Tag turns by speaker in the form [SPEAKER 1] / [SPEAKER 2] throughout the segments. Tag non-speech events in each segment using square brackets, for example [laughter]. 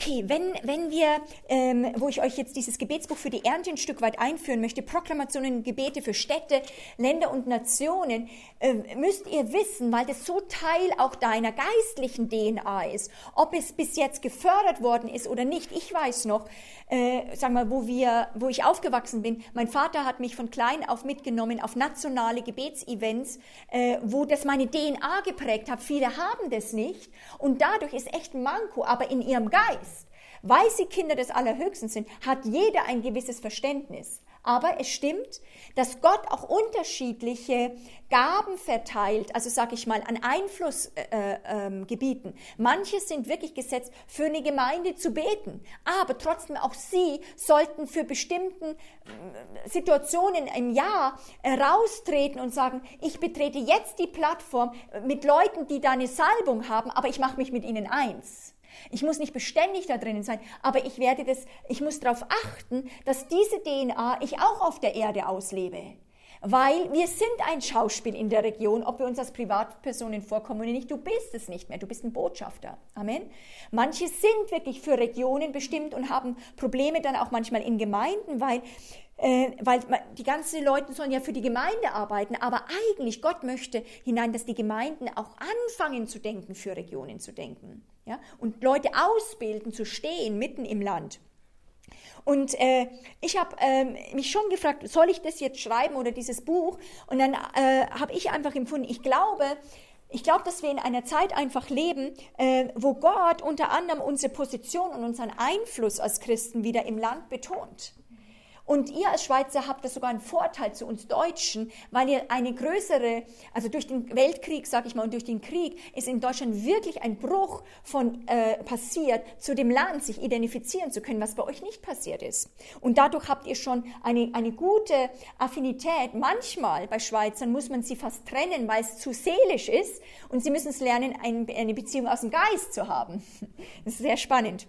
[SPEAKER 1] okay, wenn, wenn wir, ähm, wo ich euch jetzt dieses Gebetsbuch für die Ernte ein Stück weit einführen möchte, Proklamationen, Gebete für Städte, Länder und Nationen, äh, müsst ihr wissen, weil das so Teil auch deiner geistlichen DNA ist, ob es bis jetzt gefördert worden ist oder nicht. Ich weiß noch, äh, sagen wir, wo wir, wo ich aufgewachsen bin. Mein Vater hat mich von klein auf mitgenommen auf nationale Gebetsevents, äh, wo das meine DNA geprägt hat. Viele haben das nicht und dadurch ist echt ein Manko, aber in ihrem Geist. Weil sie Kinder des Allerhöchsten sind, hat jeder ein gewisses Verständnis. Aber es stimmt, dass Gott auch unterschiedliche Gaben verteilt, also sage ich mal, an Einflussgebieten. Äh, äh, Manche sind wirklich gesetzt, für eine Gemeinde zu beten, aber trotzdem auch sie sollten für bestimmten äh, Situationen im Jahr raustreten und sagen, ich betrete jetzt die Plattform mit Leuten, die da eine Salbung haben, aber ich mache mich mit ihnen eins. Ich muss nicht beständig da drinnen sein, aber ich werde das, ich muss darauf achten, dass diese DNA ich auch auf der Erde auslebe. Weil wir sind ein Schauspiel in der Region, ob wir uns als Privatpersonen vorkommen oder nicht. Du bist es nicht mehr, du bist ein Botschafter. Amen. Manche sind wirklich für Regionen bestimmt und haben Probleme dann auch manchmal in Gemeinden, weil äh, weil die ganzen Leute sollen ja für die Gemeinde arbeiten, aber eigentlich Gott möchte hinein, dass die Gemeinden auch anfangen zu denken, für Regionen zu denken. Ja? Und Leute ausbilden, zu stehen mitten im Land. Und äh, ich habe ähm, mich schon gefragt, soll ich das jetzt schreiben oder dieses Buch? Und dann äh, habe ich einfach empfunden, ich glaube, ich glaube, dass wir in einer Zeit einfach leben, äh, wo Gott unter anderem unsere Position und unseren Einfluss als Christen wieder im Land betont. Und ihr als Schweizer habt das sogar einen Vorteil zu uns Deutschen, weil ihr eine größere, also durch den Weltkrieg, sage ich mal, und durch den Krieg ist in Deutschland wirklich ein Bruch von äh, passiert, zu dem Land sich identifizieren zu können, was bei euch nicht passiert ist. Und dadurch habt ihr schon eine, eine gute Affinität. Manchmal bei Schweizern muss man sie fast trennen, weil es zu seelisch ist und sie müssen es lernen, eine Beziehung aus dem Geist zu haben. Das [laughs] ist sehr spannend.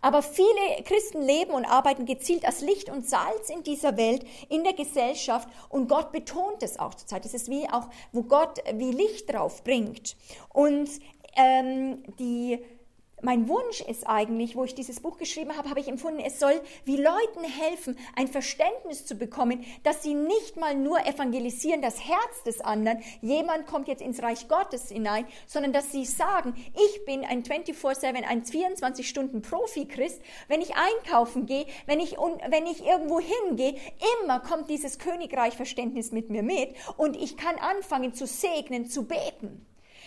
[SPEAKER 1] Aber viele Christen leben und arbeiten gezielt als Licht und Salz in dieser Welt, in der Gesellschaft und Gott betont es auch zurzeit. Es ist wie auch, wo Gott wie Licht drauf bringt. Und ähm, die mein Wunsch ist eigentlich, wo ich dieses Buch geschrieben habe, habe ich empfunden, es soll wie Leuten helfen, ein Verständnis zu bekommen, dass sie nicht mal nur evangelisieren das Herz des anderen, jemand kommt jetzt ins Reich Gottes hinein, sondern dass sie sagen, ich bin ein 24-7, ein 24-Stunden-Profi-Christ, wenn ich einkaufen gehe, wenn ich, wenn ich irgendwo hingehe, immer kommt dieses Königreich-Verständnis mit mir mit und ich kann anfangen zu segnen, zu beten.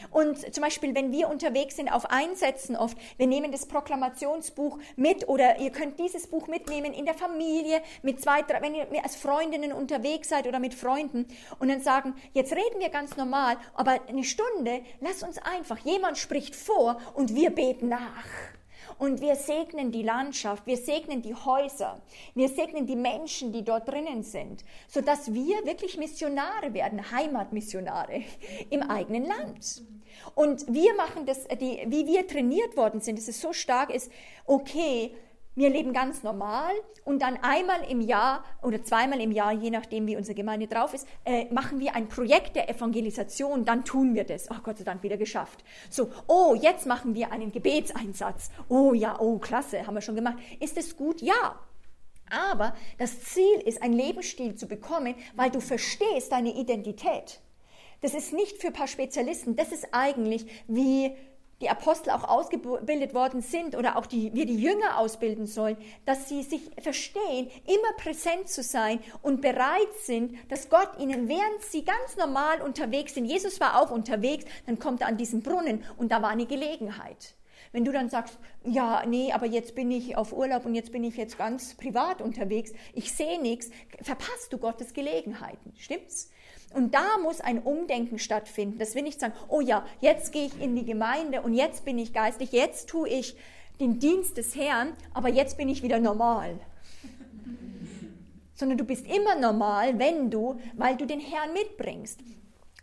[SPEAKER 1] Und zum Beispiel, wenn wir unterwegs sind auf Einsätzen oft, wir nehmen das Proklamationsbuch mit oder ihr könnt dieses Buch mitnehmen in der Familie, mit zwei, drei, wenn ihr als Freundinnen unterwegs seid oder mit Freunden und dann sagen, jetzt reden wir ganz normal, aber eine Stunde, lass uns einfach, jemand spricht vor und wir beten nach. Und wir segnen die Landschaft, wir segnen die Häuser, wir segnen die Menschen, die dort drinnen sind, sodass wir wirklich Missionare werden, Heimatmissionare [laughs] im eigenen Land. Und wir machen das, die, wie wir trainiert worden sind, dass es so stark ist, okay, wir leben ganz normal und dann einmal im Jahr oder zweimal im Jahr, je nachdem wie unsere Gemeinde drauf ist, äh, machen wir ein Projekt der Evangelisation, dann tun wir das. Ach Gott sei Dank wieder geschafft. So, oh, jetzt machen wir einen Gebetseinsatz. Oh ja, oh klasse, haben wir schon gemacht. Ist es gut? Ja. Aber das Ziel ist, einen Lebensstil zu bekommen, weil du verstehst deine Identität. Das ist nicht für ein paar Spezialisten, das ist eigentlich wie die Apostel auch ausgebildet worden sind oder auch die, wir die Jünger ausbilden sollen, dass sie sich verstehen, immer präsent zu sein und bereit sind, dass Gott ihnen, während sie ganz normal unterwegs sind, Jesus war auch unterwegs, dann kommt er an diesen Brunnen und da war eine Gelegenheit. Wenn du dann sagst, ja, nee, aber jetzt bin ich auf Urlaub und jetzt bin ich jetzt ganz privat unterwegs, ich sehe nichts, verpasst du Gottes Gelegenheiten. Stimmt's? Und da muss ein Umdenken stattfinden. Das will nicht sagen, oh ja, jetzt gehe ich in die Gemeinde und jetzt bin ich geistlich, jetzt tue ich den Dienst des Herrn, aber jetzt bin ich wieder normal. Sondern du bist immer normal, wenn du, weil du den Herrn mitbringst.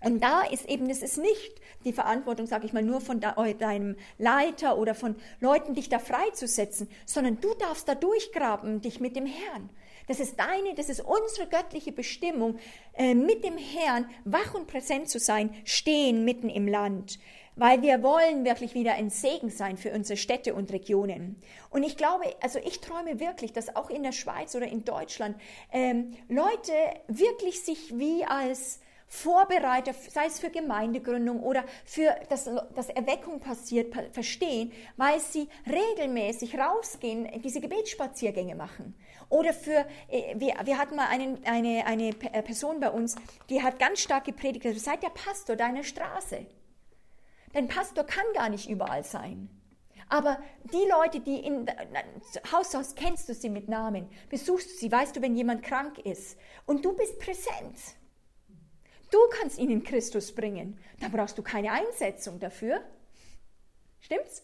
[SPEAKER 1] Und da ist eben, es ist nicht die Verantwortung, sage ich mal, nur von deinem Leiter oder von Leuten, dich da freizusetzen, sondern du darfst da durchgraben, dich mit dem Herrn. Das ist deine, das ist unsere göttliche Bestimmung, äh, mit dem Herrn wach und präsent zu sein, stehen mitten im Land. weil wir wollen wirklich wieder ein Segen sein für unsere Städte und Regionen. Und ich glaube, also ich träume wirklich, dass auch in der Schweiz oder in Deutschland ähm, Leute wirklich sich wie als Vorbereiter, sei es für Gemeindegründung oder für das, dass Erweckung passiert, verstehen, weil sie regelmäßig rausgehen, diese Gebetsspaziergänge machen. Oder für, äh, wir, wir hatten mal einen, eine, eine äh, Person bei uns, die hat ganz stark gepredigt, also seid der Pastor deiner Straße. Dein Pastor kann gar nicht überall sein. Aber die Leute, die in Haus zu Haus kennst du sie mit Namen, besuchst du sie, weißt du, wenn jemand krank ist und du bist präsent. Du kannst ihnen Christus bringen. Da brauchst du keine Einsetzung dafür. Stimmt's?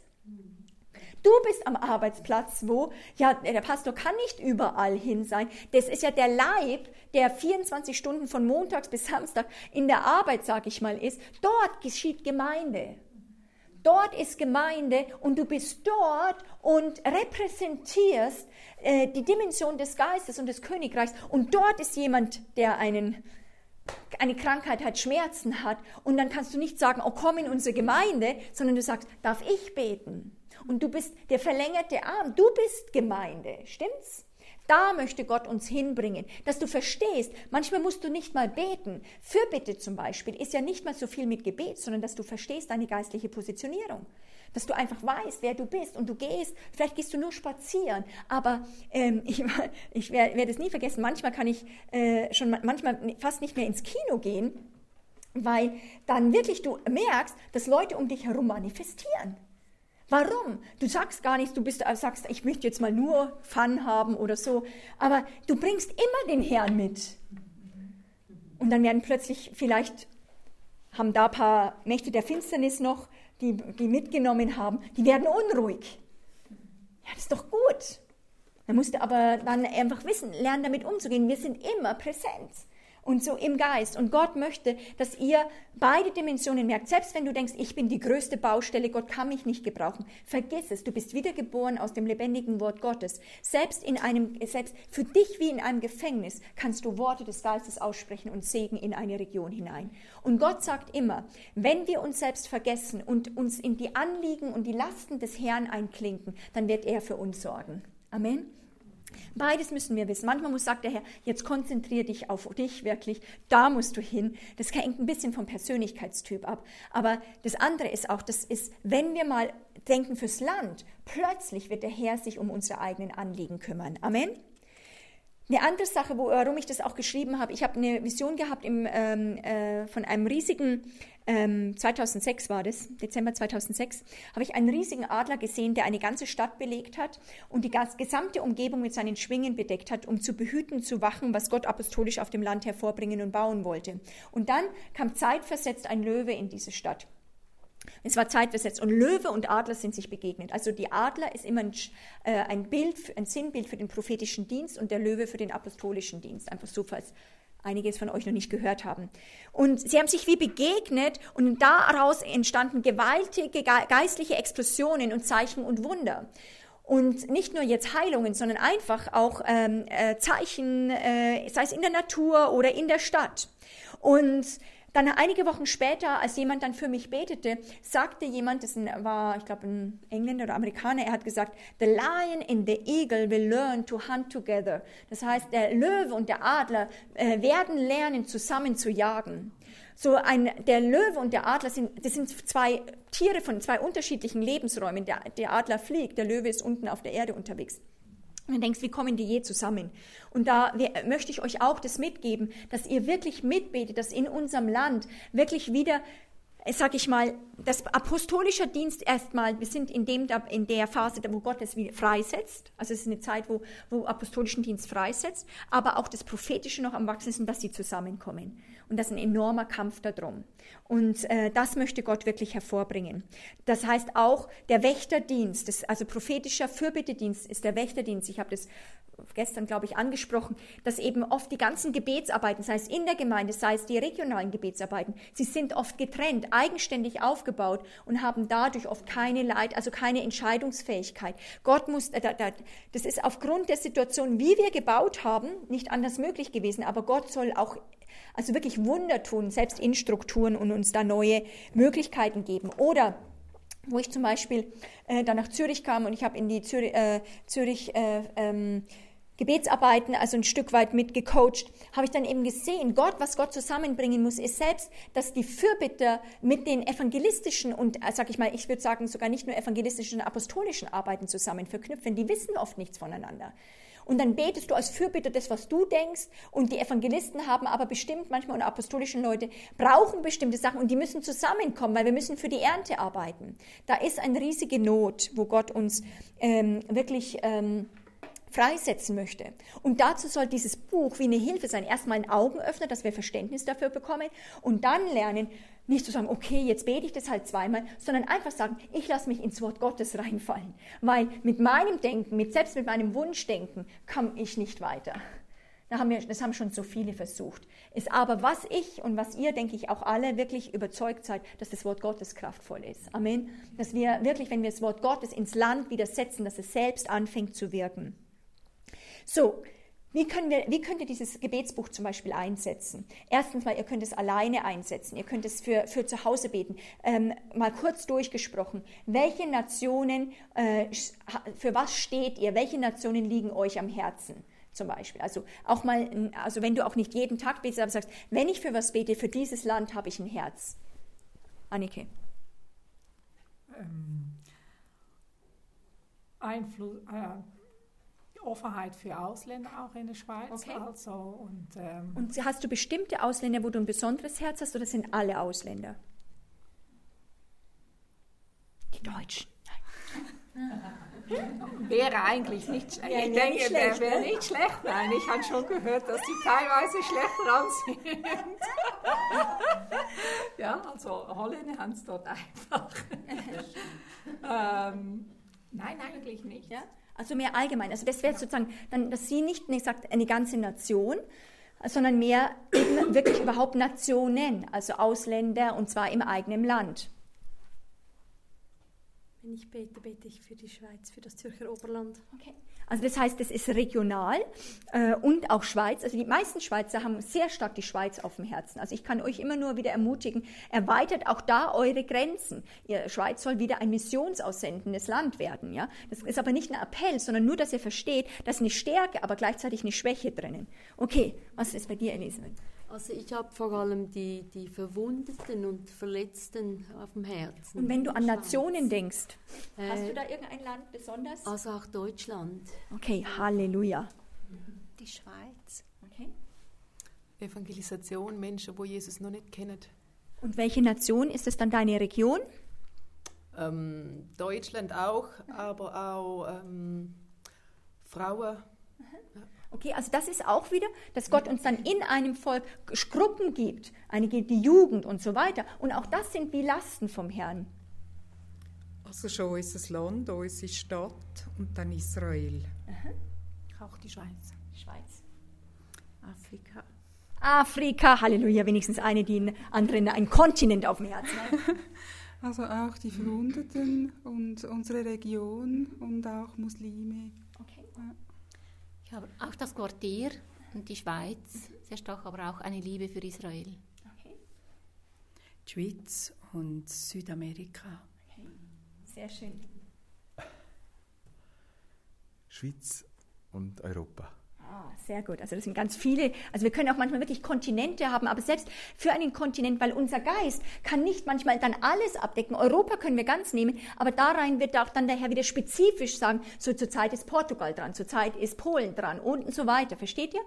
[SPEAKER 1] Du bist am Arbeitsplatz, wo, ja, der Pastor kann nicht überall hin sein. Das ist ja der Leib, der 24 Stunden von Montags bis Samstag in der Arbeit, sag ich mal, ist. Dort geschieht Gemeinde. Dort ist Gemeinde und du bist dort und repräsentierst äh, die Dimension des Geistes und des Königreichs. Und dort ist jemand, der einen eine Krankheit hat, Schmerzen hat und dann kannst du nicht sagen, oh komm in unsere Gemeinde, sondern du sagst, darf ich beten? Und du bist der verlängerte Arm, du bist Gemeinde, stimmt's? Da möchte Gott uns hinbringen, dass du verstehst, manchmal musst du nicht mal beten. Fürbitte zum Beispiel ist ja nicht mal so viel mit Gebet, sondern dass du verstehst deine geistliche Positionierung dass du einfach weißt, wer du bist und du gehst, vielleicht gehst du nur spazieren, aber ähm, [laughs] ich, ich werde werd es nie vergessen, manchmal kann ich äh, schon manchmal fast nicht mehr ins Kino gehen, weil dann wirklich du merkst, dass Leute um dich herum manifestieren. Warum? Du sagst gar nichts, du bist, äh, sagst, ich möchte jetzt mal nur Fun haben oder so, aber du bringst immer den Herrn mit. Und dann werden plötzlich vielleicht haben da ein paar Mächte der Finsternis noch die, die mitgenommen haben, die werden unruhig. Ja, das ist doch gut. Man musste aber dann einfach wissen, lernen damit umzugehen. Wir sind immer präsent und so im Geist. Und Gott möchte, dass ihr beide Dimensionen merkt. Selbst wenn du denkst, ich bin die größte Baustelle, Gott kann mich nicht gebrauchen. Vergiss es. Du bist wiedergeboren aus dem lebendigen Wort Gottes. Selbst in einem, selbst für dich wie in einem Gefängnis kannst du Worte des Geistes aussprechen und Segen in eine Region hinein. Und Gott sagt immer, wenn wir uns selbst vergessen und uns in die Anliegen und die Lasten des Herrn einklinken, dann wird er für uns sorgen. Amen. Beides müssen wir wissen. Manchmal muss, sagt der Herr, jetzt konzentriere dich auf dich wirklich, da musst du hin. Das hängt ein bisschen vom Persönlichkeitstyp ab. Aber das andere ist auch, das ist, wenn wir mal denken fürs Land, plötzlich wird der Herr sich um unsere eigenen Anliegen kümmern. Amen. Eine andere Sache, warum ich das auch geschrieben habe, ich habe eine Vision gehabt im, ähm, äh, von einem riesigen, ähm, 2006 war das, Dezember 2006, habe ich einen riesigen Adler gesehen, der eine ganze Stadt belegt hat und die gesamte Umgebung mit seinen Schwingen bedeckt hat, um zu behüten, zu wachen, was Gott apostolisch auf dem Land hervorbringen und bauen wollte. Und dann kam zeitversetzt ein Löwe in diese Stadt. Es war zeitversetzt und Löwe und Adler sind sich begegnet. Also die Adler ist immer ein, äh, ein Bild, ein Sinnbild für den prophetischen Dienst und der Löwe für den apostolischen Dienst. Einfach so, falls einige es von euch noch nicht gehört haben. Und sie haben sich wie begegnet und daraus entstanden gewaltige geistliche Explosionen und Zeichen und Wunder. Und nicht nur jetzt Heilungen, sondern einfach auch ähm, äh, Zeichen, äh, sei es in der Natur oder in der Stadt. Und dann einige Wochen später, als jemand dann für mich betete, sagte jemand, das war, ich glaube, ein Engländer oder Amerikaner, er hat gesagt, The lion and the eagle will learn to hunt together. Das heißt, der Löwe und der Adler äh, werden lernen, zusammen zu jagen. So ein, der Löwe und der Adler sind, das sind zwei Tiere von zwei unterschiedlichen Lebensräumen. Der, der Adler fliegt, der Löwe ist unten auf der Erde unterwegs. Und du denkst, wie kommen die je zusammen? Und da möchte ich euch auch das mitgeben, dass ihr wirklich mitbetet, dass in unserem Land wirklich wieder sag ich mal, das apostolische Dienst erstmal, wir sind in, dem, in der Phase, wo Gott es freisetzt. Also es ist eine Zeit, wo, wo apostolischen Dienst freisetzt, aber auch das Prophetische noch am Wachsen ist und dass sie zusammenkommen. Und das ist ein enormer Kampf darum. Und äh, das möchte Gott wirklich hervorbringen. Das heißt auch der Wächterdienst, das, also prophetischer Fürbittedienst ist der Wächterdienst. Ich habe das gestern, glaube ich, angesprochen, dass eben oft die ganzen Gebetsarbeiten, sei es in der Gemeinde, sei es die regionalen Gebetsarbeiten, sie sind oft getrennt, eigenständig aufgebaut und haben dadurch oft keine Leid, also keine Entscheidungsfähigkeit. Gott muss, äh, das ist aufgrund der Situation, wie wir gebaut haben, nicht anders möglich gewesen, aber Gott soll auch Also wirklich Wunder tun, selbst in Strukturen und uns da neue Möglichkeiten geben. Oder wo ich zum Beispiel äh, dann nach Zürich kam und ich habe in die Zürich, äh, Zürich äh, ähm, Gebetsarbeiten, also ein Stück weit mitgecoacht, habe ich dann eben gesehen, Gott, was Gott zusammenbringen muss, ist selbst, dass die Fürbitter mit den evangelistischen und, äh, sag ich mal, ich würde sagen, sogar nicht nur evangelistischen, apostolischen Arbeiten zusammen verknüpfen. Die wissen oft nichts voneinander. Und dann betest du als Fürbitter das, was du denkst. Und die Evangelisten haben aber bestimmt manchmal und apostolischen Leute brauchen bestimmte Sachen und die müssen zusammenkommen, weil wir müssen für die Ernte arbeiten. Da ist eine riesige Not, wo Gott uns ähm, wirklich ähm, freisetzen möchte. Und dazu soll dieses Buch wie eine Hilfe sein. Erstmal ein Augenöffner, dass wir Verständnis dafür bekommen und dann lernen, nicht zu sagen, okay, jetzt bete ich das halt zweimal, sondern einfach sagen, ich lasse mich ins Wort Gottes reinfallen. Weil mit meinem Denken, mit, selbst mit meinem Wunschdenken, komme ich nicht weiter. Da haben wir, das haben schon so viele versucht. Ist aber was ich und was ihr, denke ich, auch alle wirklich überzeugt seid, dass das Wort Gottes kraftvoll ist. Amen. Dass wir wirklich, wenn wir das Wort Gottes ins Land wieder setzen, dass es selbst anfängt zu wirken. So, wie, können wir, wie könnt ihr dieses Gebetsbuch zum Beispiel einsetzen? Erstens mal, ihr könnt es alleine einsetzen, ihr könnt es für, für zu Hause beten. Ähm, mal kurz durchgesprochen, welche Nationen, äh, für was steht ihr? Welche Nationen liegen euch am Herzen? Zum Beispiel. Also auch mal, also wenn du auch nicht jeden Tag betest, aber sagst, wenn ich für was bete, für dieses Land habe ich ein Herz. Annike. Ähm,
[SPEAKER 2] Einfluss, äh, Offenheit für Ausländer auch in der Schweiz. Okay. Also,
[SPEAKER 1] und, ähm, und hast du bestimmte Ausländer, wo du ein besonderes Herz hast, oder sind alle Ausländer? Die Deutschen. [laughs]
[SPEAKER 2] wäre eigentlich nicht schlecht. Ja, ich denke, nicht schlecht, wäre ne? nicht schlecht. Nein, ich habe schon gehört, dass sie teilweise schlecht dran sind. [laughs] ja, also Holländer haben es dort einfach. [laughs] ähm, nein, eigentlich nicht. Ja?
[SPEAKER 1] Also mehr allgemein. Also das wäre sozusagen, dann, dass sie nicht, nicht sagt, eine ganze Nation, sondern mehr eben wirklich überhaupt Nationen, also Ausländer und zwar im eigenen Land.
[SPEAKER 3] Wenn ich bete, bete ich für die Schweiz, für das Zürcher Oberland.
[SPEAKER 1] Okay. Also das heißt, es ist regional äh, und auch Schweiz. Also die meisten Schweizer haben sehr stark die Schweiz auf dem Herzen. Also ich kann euch immer nur wieder ermutigen, erweitert auch da eure Grenzen. Ihr Schweiz soll wieder ein missionsaussendendes Land werden. Ja? Das ist aber nicht ein Appell, sondern nur, dass ihr versteht, dass eine Stärke, aber gleichzeitig eine Schwäche drinnen. Okay, was ist bei dir, Elisabeth?
[SPEAKER 3] Also ich habe vor allem die, die Verwundeten und Verletzten auf dem Herzen.
[SPEAKER 1] Und wenn du an Nationen denkst, äh, hast du da irgendein Land besonders?
[SPEAKER 3] Also auch Deutschland.
[SPEAKER 1] Okay, Halleluja.
[SPEAKER 3] Die Schweiz.
[SPEAKER 2] Okay. Evangelisation, Menschen, wo Jesus noch nicht kennen.
[SPEAKER 1] Und welche Nation ist es dann deine Region?
[SPEAKER 2] Ähm, Deutschland auch, aber auch ähm, Frauen
[SPEAKER 1] Okay, also das ist auch wieder, dass Gott uns dann in einem Volk Gruppen gibt, einige die Jugend und so weiter. Und auch das sind wie Lasten vom Herrn.
[SPEAKER 4] Also schon unser Land, unsere Stadt und dann Israel.
[SPEAKER 2] Aha. Auch die Schweiz.
[SPEAKER 1] Schweiz.
[SPEAKER 3] Afrika.
[SPEAKER 1] Afrika, Halleluja, wenigstens eine, die anderen ein Kontinent auf dem Herzen hat. [laughs]
[SPEAKER 4] Also auch die Verwundeten und unsere Region und auch Muslime.
[SPEAKER 5] Aber auch das Quartier und die Schweiz sehr stark, aber auch eine Liebe für Israel. Okay.
[SPEAKER 6] Die Schweiz und Südamerika.
[SPEAKER 1] Okay. Sehr schön.
[SPEAKER 7] Schweiz und Europa.
[SPEAKER 1] Sehr gut. Also das sind ganz viele. Also wir können auch manchmal wirklich Kontinente haben, aber selbst für einen Kontinent, weil unser Geist kann nicht manchmal dann alles abdecken. Europa können wir ganz nehmen, aber da rein wird auch dann daher wieder spezifisch sagen, so zurzeit ist Portugal dran, zurzeit ist Polen dran und so weiter. Versteht ihr?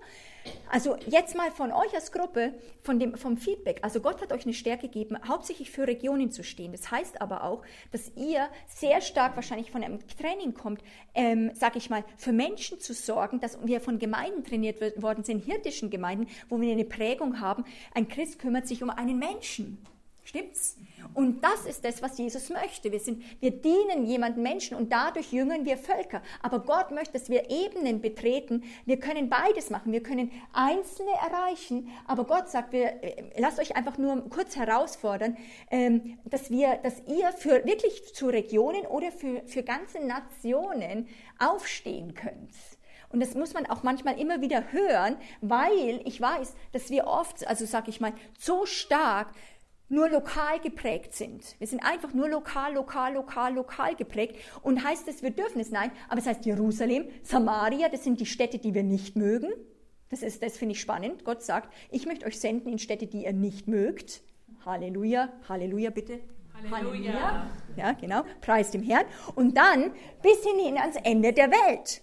[SPEAKER 1] Also jetzt mal von euch als Gruppe, von dem, vom Feedback. Also Gott hat euch eine Stärke gegeben, hauptsächlich für Regionen zu stehen. Das heißt aber auch, dass ihr sehr stark wahrscheinlich von einem Training kommt, ähm, sag ich mal, für Menschen zu sorgen, dass wir von Gemeinden trainiert worden sind, hirdischen Gemeinden, wo wir eine Prägung haben. Ein Christ kümmert sich um einen Menschen. Stimmt's? Und das ist das, was Jesus möchte. Wir, sind, wir dienen jemandem Menschen und dadurch jüngern wir Völker. Aber Gott möchte, dass wir Ebenen betreten. Wir können beides machen. Wir können Einzelne erreichen. Aber Gott sagt, wir, äh, lasst euch einfach nur kurz herausfordern, ähm, dass wir, dass ihr für wirklich zu Regionen oder für, für ganze Nationen aufstehen könnt. Und das muss man auch manchmal immer wieder hören, weil ich weiß, dass wir oft, also sag ich mal, so stark nur lokal geprägt sind. Wir sind einfach nur lokal, lokal, lokal, lokal geprägt. Und heißt es, wir dürfen es? Nein, aber es heißt Jerusalem, Samaria, das sind die Städte, die wir nicht mögen. Das, ist, das finde ich spannend. Gott sagt, ich möchte euch senden in Städte, die ihr nicht mögt. Halleluja, Halleluja bitte. Halleluja. Halleluja. Ja, genau. Preis dem Herrn. Und dann bis hin ans Ende der Welt.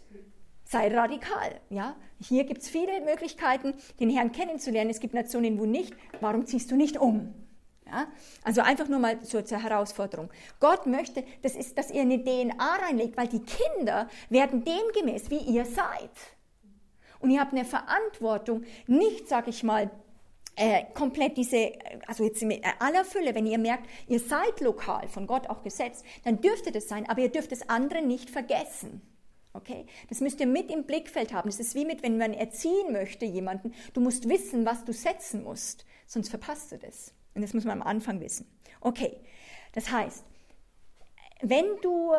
[SPEAKER 1] Sei radikal. Ja? Hier gibt es viele Möglichkeiten, den Herrn kennenzulernen. Es gibt Nationen, wo nicht. Warum ziehst du nicht um? Ja? Also einfach nur mal so zur Herausforderung. Gott möchte, das ist, dass ihr eine DNA reinlegt, weil die Kinder werden demgemäß, wie ihr seid. Und ihr habt eine Verantwortung, nicht, sag ich mal, äh, komplett diese, also jetzt in aller Fülle, wenn ihr merkt, ihr seid lokal von Gott auch gesetzt, dann dürfte das sein, aber ihr dürft das andere nicht vergessen. Okay? Das müsst ihr mit im Blickfeld haben. Das ist wie mit, wenn man erziehen möchte jemanden. Du musst wissen, was du setzen musst, sonst verpasst du das. Und das muss man am Anfang wissen. Okay, das heißt, wenn du,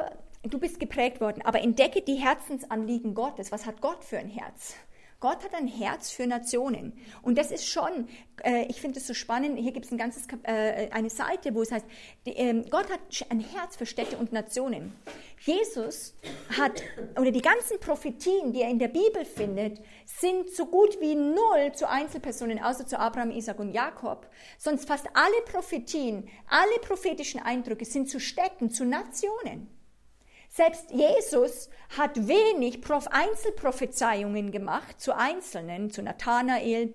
[SPEAKER 1] du bist geprägt worden, aber entdecke die Herzensanliegen Gottes. Was hat Gott für ein Herz? Gott hat ein Herz für Nationen. Und das ist schon, äh, ich finde es so spannend, hier gibt es ein äh, eine Seite, wo es heißt, die, äh, Gott hat ein Herz für Städte und Nationen. Jesus hat, oder die ganzen Prophetien, die er in der Bibel findet, sind so gut wie null zu Einzelpersonen, außer zu Abraham, Isaac und Jakob. Sonst fast alle Prophetien, alle prophetischen Eindrücke sind zu Städten, zu Nationen. Selbst Jesus hat wenig Einzelprophezeiungen gemacht zu Einzelnen, zu Nathanael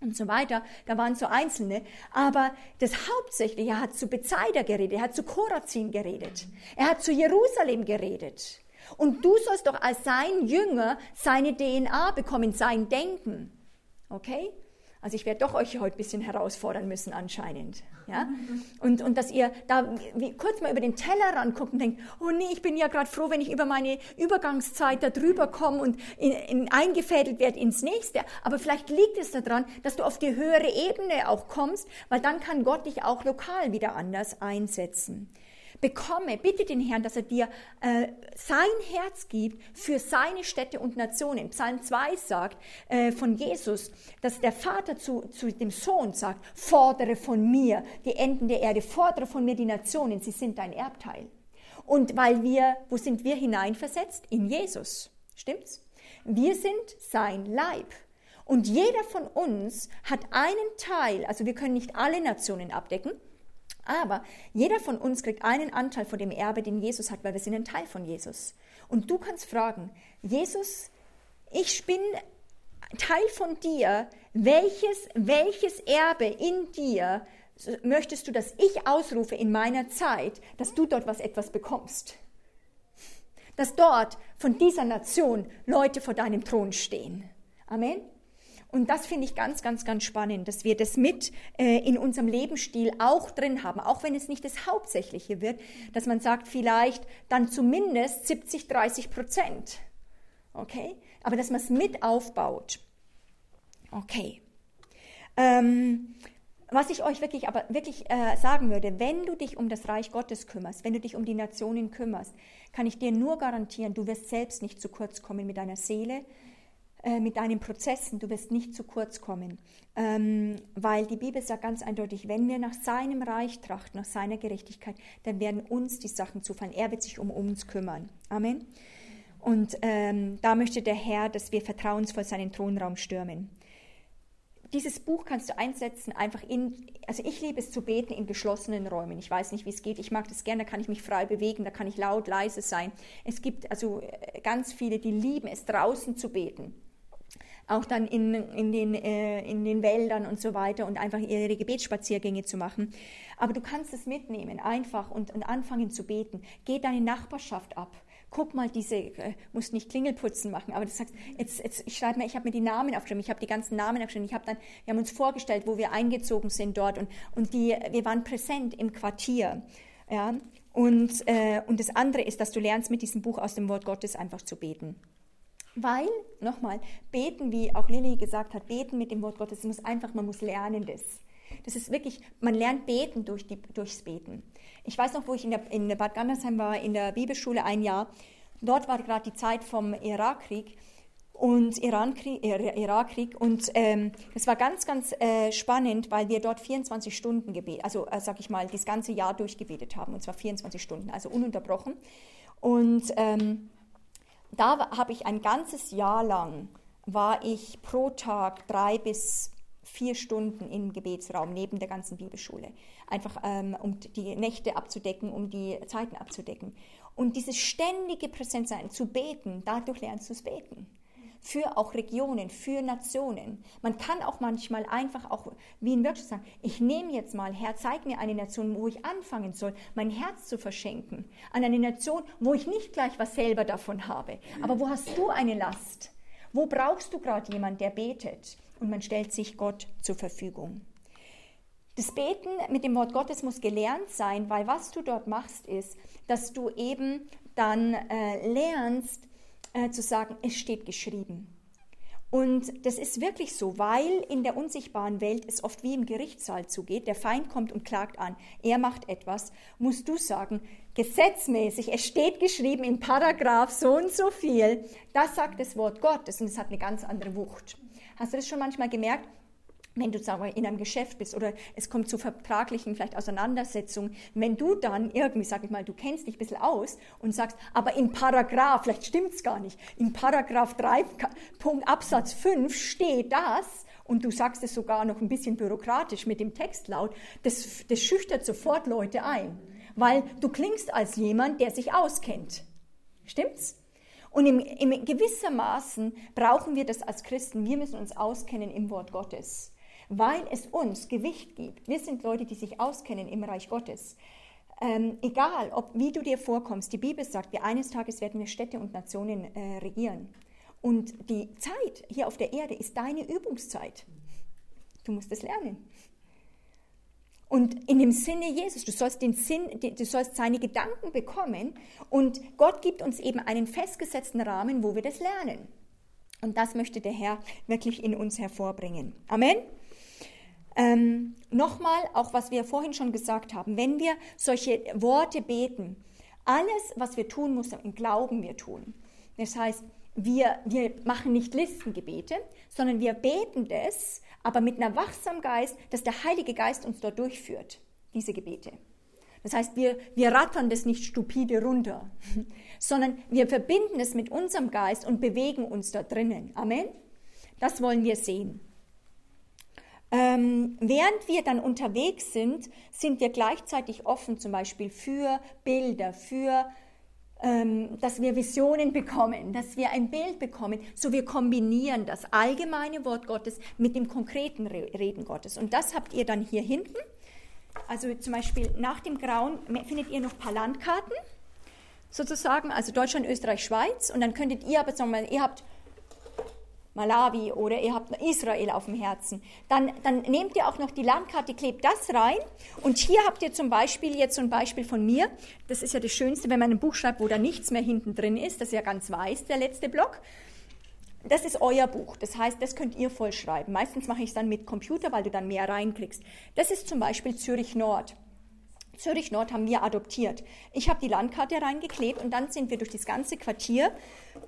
[SPEAKER 1] und so weiter. Da waren so Einzelne. Aber das Hauptsächliche, er hat zu Bethsaida geredet, er hat zu Korazin geredet, er hat zu Jerusalem geredet. Und du sollst doch als sein Jünger seine DNA bekommen, sein Denken. Okay? Also ich werde doch euch heute ein bisschen herausfordern müssen anscheinend. Ja? Und, und dass ihr da wie, kurz mal über den Tellerrand guckt und denkt, oh nee, ich bin ja gerade froh, wenn ich über meine Übergangszeit da drüber komme und in, in, eingefädelt werde ins nächste. Aber vielleicht liegt es daran, dass du auf die höhere Ebene auch kommst, weil dann kann Gott dich auch lokal wieder anders einsetzen bekomme, bitte den Herrn, dass er dir äh, sein Herz gibt für seine Städte und Nationen. Psalm 2 sagt äh, von Jesus, dass der Vater zu, zu dem Sohn sagt, fordere von mir die Enden der Erde, fordere von mir die Nationen, sie sind dein Erbteil. Und weil wir, wo sind wir hineinversetzt? In Jesus. Stimmt's? Wir sind sein Leib. Und jeder von uns hat einen Teil, also wir können nicht alle Nationen abdecken, aber jeder von uns kriegt einen Anteil von dem Erbe, den Jesus hat, weil wir sind ein Teil von Jesus. Und du kannst fragen, Jesus, ich bin Teil von dir, welches, welches Erbe in dir möchtest du, dass ich ausrufe in meiner Zeit, dass du dort was etwas bekommst? Dass dort von dieser Nation Leute vor deinem Thron stehen. Amen. Und das finde ich ganz, ganz, ganz spannend, dass wir das mit äh, in unserem Lebensstil auch drin haben, auch wenn es nicht das Hauptsächliche wird, dass man sagt, vielleicht dann zumindest 70, 30 Prozent. Okay? Aber dass man es mit aufbaut. Okay. Ähm, was ich euch wirklich, aber wirklich äh, sagen würde, wenn du dich um das Reich Gottes kümmerst, wenn du dich um die Nationen kümmerst, kann ich dir nur garantieren, du wirst selbst nicht zu kurz kommen mit deiner Seele, äh, mit deinen Prozessen, du wirst nicht zu kurz kommen. Ähm, weil die Bibel sagt ganz eindeutig, wenn wir nach seinem Reich trachten, nach seiner Gerechtigkeit, dann werden uns die Sachen zufallen. Er wird sich um uns kümmern. Amen. Und ähm, da möchte der Herr, dass wir vertrauensvoll seinen Thronraum stürmen. Dieses Buch kannst du einsetzen, einfach in, also ich liebe es zu beten in geschlossenen Räumen. Ich weiß nicht, wie es geht. Ich mag das gerne, da kann ich mich frei bewegen, da kann ich laut, leise sein. Es gibt also äh, ganz viele, die lieben es, draußen zu beten auch dann in, in, den, äh, in den Wäldern und so weiter und einfach ihre Gebetsspaziergänge zu machen. Aber du kannst es mitnehmen, einfach und, und anfangen zu beten. Geh deine Nachbarschaft ab guck mal, diese, äh, musst nicht Klingelputzen machen, aber du sagst, jetzt, jetzt ich schreibe mir, ich habe mir die Namen aufgeschrieben, ich habe die ganzen Namen aufgeschrieben, ich habe dann, wir haben uns vorgestellt, wo wir eingezogen sind dort und, und die, wir waren präsent im Quartier, ja, und, äh, und das andere ist, dass du lernst, mit diesem Buch aus dem Wort Gottes einfach zu beten. Weil, nochmal, beten, wie auch Lilly gesagt hat, beten mit dem Wort Gottes, muss einfach, man muss lernen das. Das ist wirklich, man lernt beten durch die, durchs Beten. Ich weiß noch, wo ich in, der, in Bad Gandersheim war, in der Bibelschule ein Jahr. Dort war gerade die Zeit vom Irakkrieg. und Irankrieg, äh, Irakkrieg. Und ähm, das war ganz, ganz äh, spannend, weil wir dort 24 Stunden gebetet, also äh, sag ich mal, das ganze Jahr durchgebetet haben, und zwar 24 Stunden, also ununterbrochen. Und ähm, da habe ich ein ganzes Jahr lang, war ich pro Tag drei bis vier Stunden im Gebetsraum neben der ganzen Bibelschule. Einfach ähm, um die Nächte abzudecken, um die Zeiten abzudecken. Und dieses ständige Präsentsein, zu beten, dadurch lernst du es beten für auch Regionen, für Nationen. Man kann auch manchmal einfach auch wie in Wirtschaft sagen, ich nehme jetzt mal, Herr, zeig mir eine Nation, wo ich anfangen soll, mein Herz zu verschenken. An eine Nation, wo ich nicht gleich was selber davon habe. Aber wo hast du eine Last? Wo brauchst du gerade jemanden, der betet? Und man stellt sich Gott zur Verfügung. Das Beten mit dem Wort Gottes muss gelernt sein, weil was du dort machst, ist, dass du eben dann äh, lernst, äh, zu sagen, es steht geschrieben. Und das ist wirklich so, weil in der unsichtbaren Welt es oft wie im Gerichtssaal zugeht. Der Feind kommt und klagt an, er macht etwas, musst du sagen, gesetzmäßig, es steht geschrieben in Paragraph so und so viel, das sagt das Wort Gottes und es hat eine ganz andere Wucht. Hast du das schon manchmal gemerkt? Wenn du sagen wir, in einem Geschäft bist oder es kommt zu vertraglichen vielleicht Auseinandersetzungen, wenn du dann irgendwie, sag ich mal, du kennst dich ein bisschen aus und sagst, aber in Paragraph, vielleicht stimmt es gar nicht, in Paragraph 3, Punkt Absatz 5 steht das und du sagst es sogar noch ein bisschen bürokratisch mit dem Textlaut, das, das schüchtert sofort Leute ein, weil du klingst als jemand, der sich auskennt. Stimmt's? Und im, im gewissermaßen brauchen wir das als Christen. Wir müssen uns auskennen im Wort Gottes weil es uns Gewicht gibt. Wir sind Leute, die sich auskennen im Reich Gottes. Ähm, egal, ob, wie du dir vorkommst, die Bibel sagt, wir eines Tages werden wir Städte und Nationen äh, regieren. Und die Zeit hier auf der Erde ist deine Übungszeit. Du musst es lernen. Und in dem Sinne Jesus, du sollst den Sinn, du sollst seine Gedanken bekommen und Gott gibt uns eben einen festgesetzten Rahmen, wo wir das lernen. Und das möchte der Herr wirklich in uns hervorbringen. Amen. Ähm, Nochmal, auch was wir vorhin schon gesagt haben, wenn wir solche Worte beten, alles, was wir tun, muss im Glauben wir tun. Das heißt, wir, wir machen nicht Listengebete, sondern wir beten das, aber mit einer wachsamen Geist, dass der Heilige Geist uns dort durchführt, diese Gebete. Das heißt, wir, wir rattern das nicht stupide runter, [laughs] sondern wir verbinden es mit unserem Geist und bewegen uns da drinnen. Amen? Das wollen wir sehen. Ähm, während wir dann unterwegs sind, sind wir gleichzeitig offen zum Beispiel für Bilder, für ähm, dass wir Visionen bekommen, dass wir ein Bild bekommen. So wir kombinieren das allgemeine Wort Gottes mit dem konkreten Reden Gottes. Und das habt ihr dann hier hinten. Also zum Beispiel nach dem Grauen findet ihr noch ein paar Landkarten sozusagen, also Deutschland, Österreich, Schweiz. Und dann könntet ihr aber sagen, ihr habt Malawi oder ihr habt Israel auf dem Herzen, dann, dann nehmt ihr auch noch die Landkarte, klebt das rein. Und hier habt ihr zum Beispiel jetzt so ein Beispiel von mir. Das ist ja das Schönste, wenn man ein Buch schreibt, wo da nichts mehr hinten drin ist. Das ist ja ganz weiß, der letzte Block. Das ist euer Buch. Das heißt, das könnt ihr vollschreiben. Meistens mache ich es dann mit Computer, weil du dann mehr reinkriegst. Das ist zum Beispiel Zürich Nord. Zürich Nord haben wir adoptiert. Ich habe die Landkarte reingeklebt und dann sind wir durch das ganze Quartier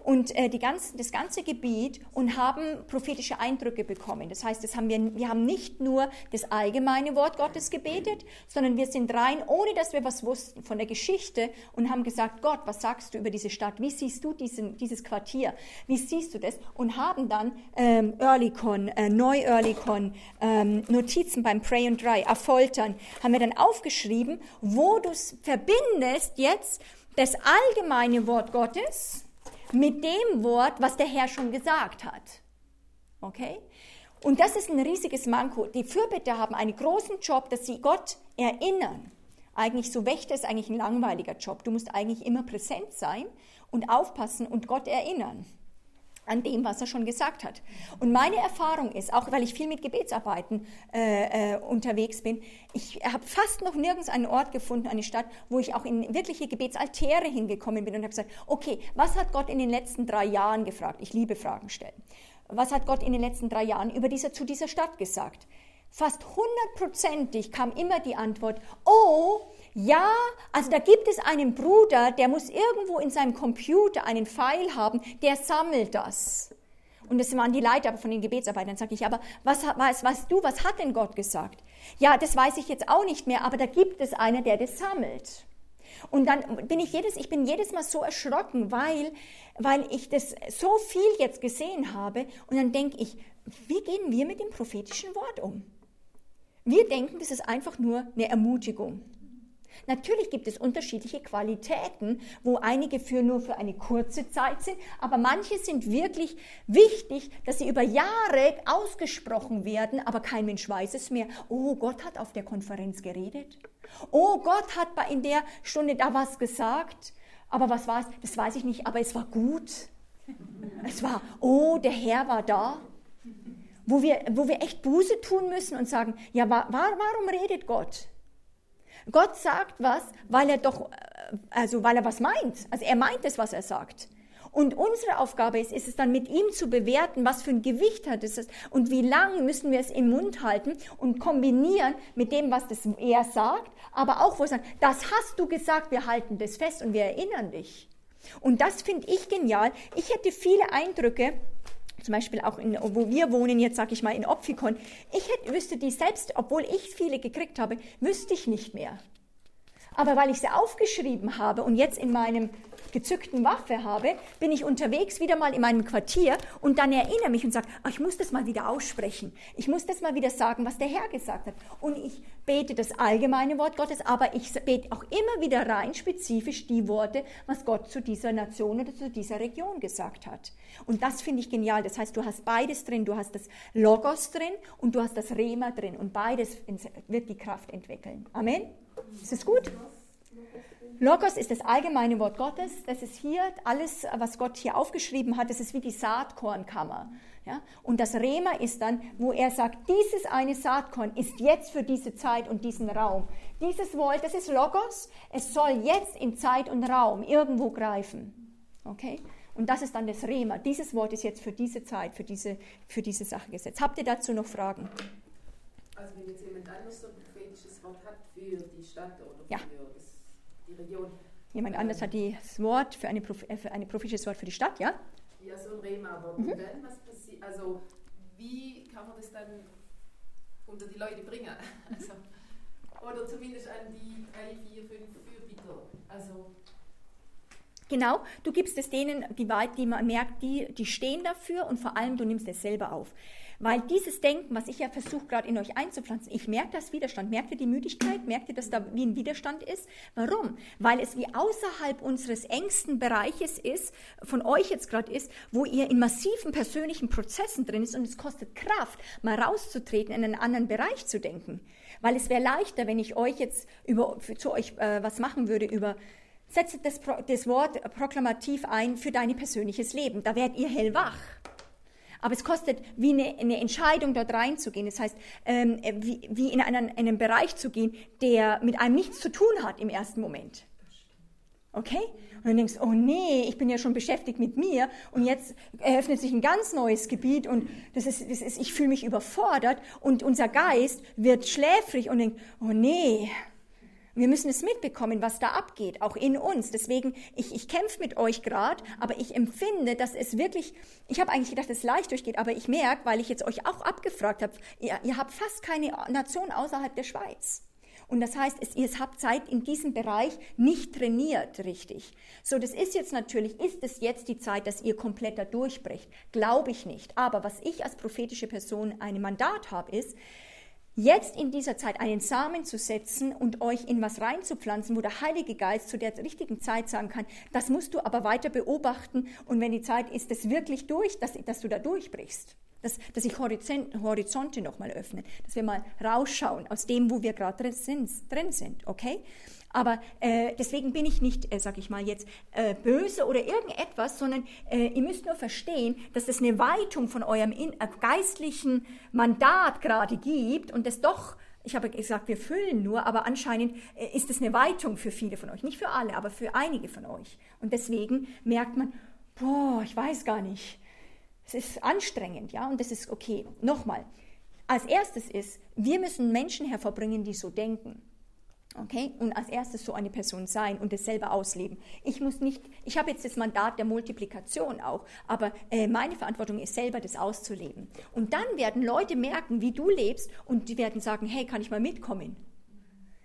[SPEAKER 1] und äh, die ganze, das ganze Gebiet und haben prophetische Eindrücke bekommen. Das heißt, das haben wir, wir haben nicht nur das allgemeine Wort Gottes gebetet, sondern wir sind rein, ohne dass wir was wussten von der Geschichte und haben gesagt, Gott, was sagst du über diese Stadt? Wie siehst du diesen, dieses Quartier? Wie siehst du das? Und haben dann ähm, Earlycon, äh, Neu-Earlycon, ähm, Notizen beim Pray and Dry, Erfoltern, haben wir dann aufgeschrieben, wo du verbindest jetzt das allgemeine Wort Gottes mit dem Wort, was der Herr schon gesagt hat. Okay? Und das ist ein riesiges Manko. Die Fürbitter haben einen großen Job, dass sie Gott erinnern. Eigentlich so Wächter ist eigentlich ein langweiliger Job. Du musst eigentlich immer präsent sein und aufpassen und Gott erinnern an dem, was er schon gesagt hat. Und meine Erfahrung ist, auch weil ich viel mit Gebetsarbeiten äh, äh, unterwegs bin, ich habe fast noch nirgends einen Ort gefunden, eine Stadt, wo ich auch in wirkliche Gebetsaltäre hingekommen bin und habe gesagt, okay, was hat Gott in den letzten drei Jahren gefragt? Ich liebe Fragen stellen. Was hat Gott in den letzten drei Jahren über dieser, zu dieser Stadt gesagt? Fast hundertprozentig kam immer die Antwort, oh, ja, also da gibt es einen Bruder, der muss irgendwo in seinem Computer einen Pfeil haben, der sammelt das. Und das waren die Leiter von den Gebetsarbeitern. Sage ich, aber was, was weißt du, was hat denn Gott gesagt? Ja, das weiß ich jetzt auch nicht mehr, aber da gibt es einen, der das sammelt. Und dann bin ich jedes, ich bin jedes Mal so erschrocken, weil, weil ich das so viel jetzt gesehen habe. Und dann denke ich, wie gehen wir mit dem prophetischen Wort um? Wir denken, das ist einfach nur eine Ermutigung. Natürlich gibt es unterschiedliche Qualitäten, wo einige für nur für eine kurze Zeit sind, aber manche sind wirklich wichtig, dass sie über Jahre ausgesprochen werden, aber kein Mensch weiß es mehr. Oh, Gott hat auf der Konferenz geredet. Oh, Gott hat in der Stunde da was gesagt. Aber was war es? Das weiß ich nicht, aber es war gut. Es war, oh, der Herr war da wo wir, wo wir echt Buße tun müssen und sagen, ja, wa, warum redet Gott? Gott sagt was, weil er doch, äh, also weil er was meint. Also er meint es, was er sagt. Und unsere Aufgabe ist, ist es dann mit ihm zu bewerten, was für ein Gewicht hat es und wie lange müssen wir es im Mund halten und kombinieren mit dem, was das er sagt, aber auch wo er sagt, das hast du gesagt, wir halten das fest und wir erinnern dich. Und das finde ich genial. Ich hätte viele Eindrücke zum Beispiel auch in, wo wir wohnen, jetzt sage ich mal in Opfikon, ich hätte, wüsste die selbst, obwohl ich viele gekriegt habe, wüsste ich nicht mehr. Aber weil ich sie aufgeschrieben habe und jetzt in meinem gezückten Waffe habe, bin ich unterwegs wieder mal in meinem Quartier und dann erinnere mich und sage, oh, ich muss das mal wieder aussprechen. Ich muss das mal wieder sagen, was der Herr gesagt hat. Und ich bete das allgemeine Wort Gottes, aber ich bete auch immer wieder rein spezifisch die Worte, was Gott zu dieser Nation oder zu dieser Region gesagt hat. Und das finde ich genial. Das heißt, du hast beides drin. Du hast das Logos drin und du hast das Rema drin. Und beides wird die Kraft entwickeln. Amen. Ist das gut? Logos ist das allgemeine Wort Gottes. Das ist hier alles, was Gott hier aufgeschrieben hat. Das ist wie die Saatkornkammer. Ja? Und das Rema ist dann, wo er sagt, dieses eine Saatkorn ist jetzt für diese Zeit und diesen Raum. Dieses Wort, das ist Logos. Es soll jetzt in Zeit und Raum irgendwo greifen. Okay? Und das ist dann das Rema. Dieses Wort ist jetzt für diese Zeit, für diese, für diese Sache gesetzt. Habt ihr dazu noch Fragen?
[SPEAKER 8] Also wenn jetzt jemand anderes so ein prophetisches Wort hat für die Stadt oder
[SPEAKER 1] ja.
[SPEAKER 8] für die Region.
[SPEAKER 1] Jemand anderes hat das Wort für, eine, äh, für ein prophetisches Wort für die Stadt, ja?
[SPEAKER 8] Ja, so ein Rema, aber mhm. wenn was passiert, also wie kann man das dann unter die Leute bringen? [laughs] Also, oder zumindest an die drei, vier, fünf Fürbitter. Also
[SPEAKER 1] Genau, du gibst es denen, die, die man merkt, die, die stehen dafür und vor allem du nimmst es selber auf. Weil dieses Denken, was ich ja versuche gerade in euch einzupflanzen, ich merke das Widerstand. Merkt ihr die Müdigkeit? Merkt ihr, dass da wie ein Widerstand ist? Warum? Weil es wie außerhalb unseres engsten Bereiches ist, von euch jetzt gerade ist, wo ihr in massiven persönlichen Prozessen drin ist und es kostet Kraft, mal rauszutreten, in einen anderen Bereich zu denken. Weil es wäre leichter, wenn ich euch jetzt über, für, zu euch äh, was machen würde über Setze das, das Wort proklamativ ein für dein persönliches Leben. Da werdet ihr hellwach. Aber es kostet wie eine, eine Entscheidung, dort reinzugehen. Das heißt, ähm, wie, wie in einen, einen Bereich zu gehen, der mit einem nichts zu tun hat im ersten Moment. Okay? Und dann denkst du, oh nee, ich bin ja schon beschäftigt mit mir und jetzt eröffnet sich ein ganz neues Gebiet und das ist, das ist ich fühle mich überfordert und unser Geist wird schläfrig und denkt, oh nee, wir müssen es mitbekommen, was da abgeht, auch in uns. Deswegen, ich, ich kämpfe mit euch gerade, aber ich empfinde, dass es wirklich, ich habe eigentlich gedacht, dass es leicht durchgeht, aber ich merke, weil ich jetzt euch auch abgefragt habe, ihr, ihr habt fast keine Nation außerhalb der Schweiz. Und das heißt, es, ihr habt Zeit in diesem Bereich nicht trainiert richtig. So, das ist jetzt natürlich, ist es jetzt die Zeit, dass ihr komplett da durchbrecht? Glaube ich nicht. Aber was ich als prophetische Person ein Mandat habe, ist, jetzt in dieser Zeit einen Samen zu setzen und euch in was reinzupflanzen, wo der Heilige Geist zu der richtigen Zeit sagen kann, das musst du aber weiter beobachten und wenn die Zeit ist, das wirklich durch, dass, dass du da durchbrichst. Dass, dass sich Horizonte nochmal öffnen, dass wir mal rausschauen aus dem, wo wir gerade drin sind, drin sind, okay? Aber äh, deswegen bin ich nicht, äh, sag ich mal jetzt, äh, böse oder irgendetwas, sondern äh, ihr müsst nur verstehen, dass es eine Weitung von eurem in, äh, geistlichen Mandat gerade gibt und es doch ich habe gesagt, wir füllen nur, aber anscheinend äh, ist es eine Weitung für viele von euch. Nicht für alle, aber für einige von euch. Und deswegen merkt man, boah, ich weiß gar nicht. Es ist anstrengend, ja, und das ist okay. Nochmal. Als erstes ist, wir müssen Menschen hervorbringen, die so denken. Okay? Und als erstes so eine Person sein und es selber ausleben. Ich muss nicht, ich habe jetzt das Mandat der Multiplikation auch, aber äh, meine Verantwortung ist selber, das auszuleben. Und dann werden Leute merken, wie du lebst und die werden sagen, hey, kann ich mal mitkommen,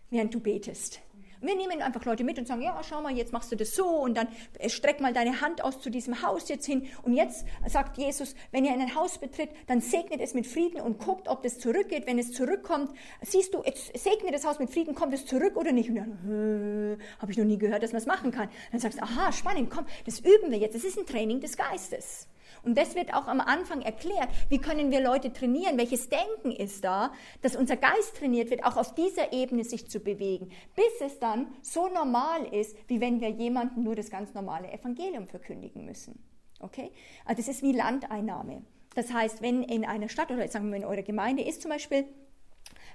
[SPEAKER 1] während du betest. Wir nehmen einfach Leute mit und sagen, ja, schau mal, jetzt machst du das so und dann äh, streck mal deine Hand aus zu diesem Haus jetzt hin. Und jetzt sagt Jesus, wenn ihr ein Haus betritt, dann segnet es mit Frieden und guckt, ob das zurückgeht. Wenn es zurückkommt, siehst du, segnet das Haus mit Frieden, kommt es zurück oder nicht? Und dann, habe ich noch nie gehört, dass man es machen kann. Dann sagst du, aha, spannend, komm, das üben wir jetzt. Das ist ein Training des Geistes. Und das wird auch am Anfang erklärt. Wie können wir Leute trainieren? Welches Denken ist da, dass unser Geist trainiert wird, auch auf dieser Ebene sich zu bewegen, bis es dann so normal ist, wie wenn wir jemandem nur das ganz normale Evangelium verkündigen müssen. Okay? Also das ist wie Landeinnahme. Das heißt, wenn in einer Stadt oder sagen wir in eurer Gemeinde ist zum Beispiel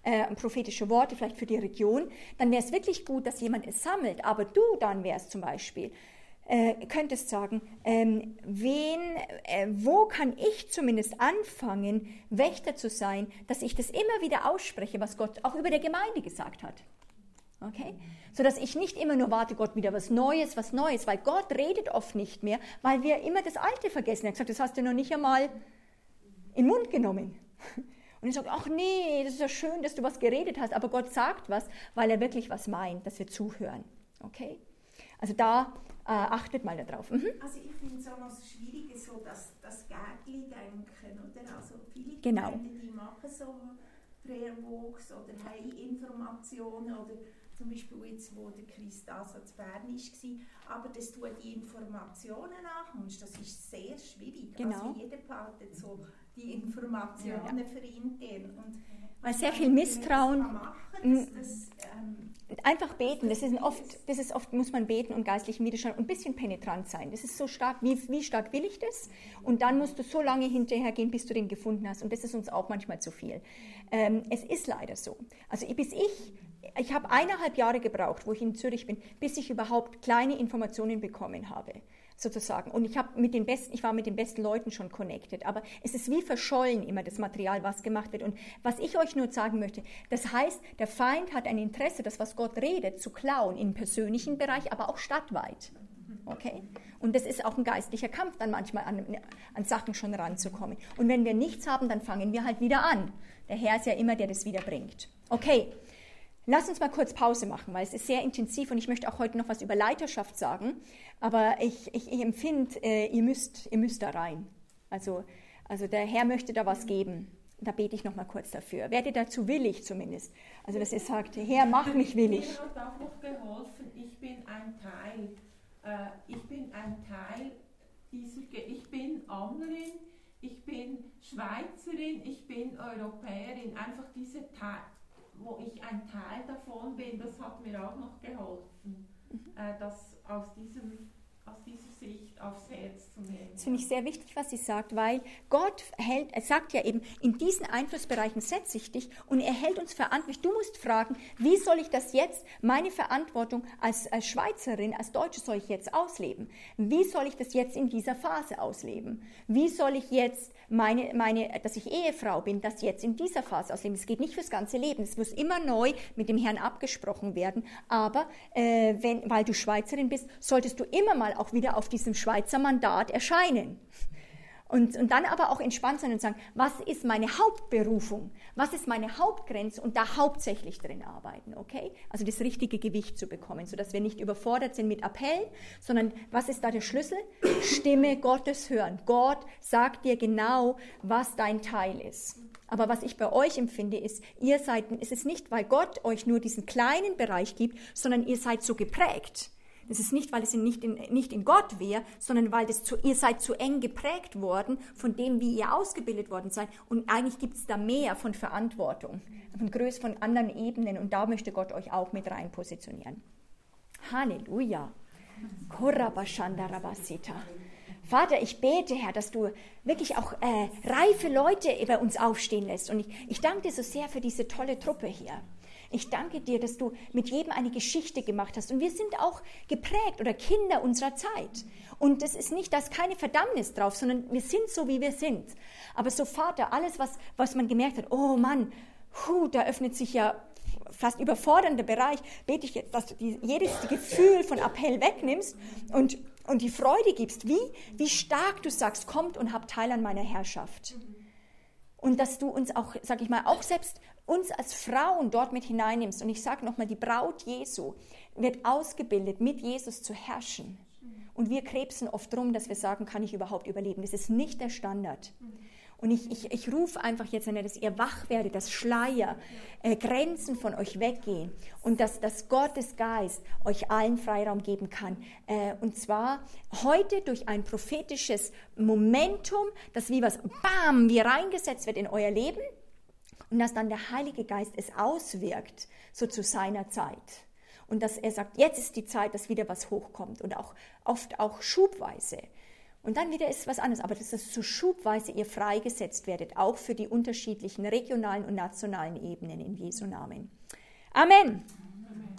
[SPEAKER 1] äh, prophetische Worte vielleicht für die Region, dann wäre es wirklich gut, dass jemand es sammelt. Aber du dann wärst zum Beispiel äh, könntest sagen, ähm, wen, äh, wo kann ich zumindest anfangen, Wächter zu sein, dass ich das immer wieder ausspreche, was Gott auch über der Gemeinde gesagt hat. Okay? So dass ich nicht immer nur warte, Gott wieder was Neues, was Neues, weil Gott redet oft nicht mehr, weil wir immer das Alte vergessen. Er hat gesagt, das hast du noch nicht einmal in den Mund genommen. [laughs] Und ich sage, ach nee, das ist ja schön, dass du was geredet hast, aber Gott sagt was, weil er wirklich was meint, dass wir zuhören. Okay? Also da äh, achtet mal darauf.
[SPEAKER 9] Mhm. Also ich finde es auch noch so schwierig, so das, das Gärtli-Denken, oder? Also viele
[SPEAKER 1] genau.
[SPEAKER 9] Gemeinden, die machen so Prayer Walks oder haben Informationen oder zum Beispiel jetzt, wo der Christas zu Bern war, aber dass du die Informationen nachkommst, das ist sehr schwierig.
[SPEAKER 1] Genau.
[SPEAKER 9] Also jeder behaltet so die Informationen ja. für intern. Und
[SPEAKER 1] sehr viel Misstrauen...
[SPEAKER 9] Machen, das, das, ähm,
[SPEAKER 1] Einfach beten, das ist oft, das ist oft, muss man beten und geistlichen Widerstand und ein bisschen penetrant sein. Das ist so stark, wie, wie stark will ich das? Und dann musst du so lange hinterhergehen, bis du den gefunden hast. Und das ist uns auch manchmal zu viel. Ähm, es ist leider so. Also bis ich, ich habe eineinhalb Jahre gebraucht, wo ich in Zürich bin, bis ich überhaupt kleine Informationen bekommen habe sozusagen. Und ich habe mit den besten, ich war mit den besten Leuten schon connected. Aber es ist wie verschollen immer das Material, was gemacht wird. Und was ich euch nur sagen möchte, das heißt, der Feind hat ein Interesse, das, was Gott redet, zu klauen im persönlichen Bereich, aber auch stadtweit. Okay? Und das ist auch ein geistlicher Kampf, dann manchmal an, an Sachen schon ranzukommen. Und wenn wir nichts haben, dann fangen wir halt wieder an. Der Herr ist ja immer, der das wieder bringt. Okay, Lass uns mal kurz Pause machen, weil es ist sehr intensiv und ich möchte auch heute noch was über Leiterschaft sagen. Aber ich, ich, ich empfinde, äh, ihr, müsst, ihr müsst da rein. Also, also der Herr möchte da was geben. Da bete ich noch mal kurz dafür. Werdet dazu willig zumindest. Also dass ihr sagt, Herr, mach mich willig.
[SPEAKER 10] Mir hat auch noch geholfen, ich bin ein Teil. Äh, ich bin ein Teil dieser, ich bin Annerin, ich bin Schweizerin, ich bin Europäerin. Einfach diese Teil wo ich ein Teil davon bin, das hat mir auch noch geholfen, mhm. äh, das aus diesem aus dieser Sicht aufs Herz zu nehmen.
[SPEAKER 1] Das finde ich sehr wichtig, was sie sagt, weil Gott hält, er sagt ja eben, in diesen Einflussbereichen setze ich dich und er hält uns verantwortlich. Du musst fragen, wie soll ich das jetzt, meine Verantwortung als, als Schweizerin, als Deutsche soll ich jetzt ausleben? Wie soll ich das jetzt in dieser Phase ausleben? Wie soll ich jetzt meine, meine, dass ich Ehefrau bin, das jetzt in dieser Phase ausleben? Es geht nicht fürs ganze Leben. Es muss immer neu mit dem Herrn abgesprochen werden. Aber äh, wenn, weil du Schweizerin bist, solltest du immer mal auch wieder auf diesem Schweizer Mandat erscheinen. Und, und dann aber auch entspannt sein und sagen, was ist meine Hauptberufung? Was ist meine Hauptgrenze? Und da hauptsächlich drin arbeiten, okay? Also das richtige Gewicht zu bekommen, sodass wir nicht überfordert sind mit Appellen, sondern was ist da der Schlüssel? Stimme Gottes hören. Gott sagt dir genau, was dein Teil ist. Aber was ich bei euch empfinde, ist, ihr seid, es ist nicht, weil Gott euch nur diesen kleinen Bereich gibt, sondern ihr seid so geprägt das ist nicht, weil es nicht in, nicht in Gott wäre, sondern weil das zu, ihr seid zu eng geprägt worden von dem, wie ihr ausgebildet worden seid. Und eigentlich gibt es da mehr von Verantwortung, von Größe, von anderen Ebenen. Und da möchte Gott euch auch mit rein positionieren. Halleluja. Vater, ich bete, Herr, dass du wirklich auch äh, reife Leute bei uns aufstehen lässt. Und ich, ich danke dir so sehr für diese tolle Truppe hier. Ich danke dir, dass du mit jedem eine Geschichte gemacht hast. Und wir sind auch geprägt oder Kinder unserer Zeit. Und das ist nicht, da ist keine Verdammnis drauf, sondern wir sind so, wie wir sind. Aber so, Vater, alles, was, was man gemerkt hat, oh Mann, hu, da öffnet sich ja fast überfordernde Bereich, bete ich jetzt, dass du die, jedes Gefühl von Appell wegnimmst und, und die Freude gibst, wie, wie stark du sagst, kommt und habt Teil an meiner Herrschaft. Und dass du uns auch, sag ich mal, auch selbst uns als Frauen dort mit hineinnimmst. Und ich sage nochmal, die Braut Jesu wird ausgebildet, mit Jesus zu herrschen. Und wir krebsen oft drum, dass wir sagen, kann ich überhaupt überleben? Das ist nicht der Standard. Und ich, ich, ich rufe einfach jetzt, dass ihr wach werdet, dass Schleier, äh, Grenzen von euch weggehen und dass, dass Gottes Geist euch allen Freiraum geben kann. Äh, und zwar heute durch ein prophetisches Momentum, das wie was, bam, wie reingesetzt wird in euer Leben und dass dann der Heilige Geist es auswirkt, so zu seiner Zeit. Und dass er sagt, jetzt ist die Zeit, dass wieder was hochkommt und auch oft auch schubweise. Und dann wieder ist was anderes, aber dass das so schubweise ihr freigesetzt werdet, auch für die unterschiedlichen regionalen und nationalen Ebenen in Jesu Namen. Amen.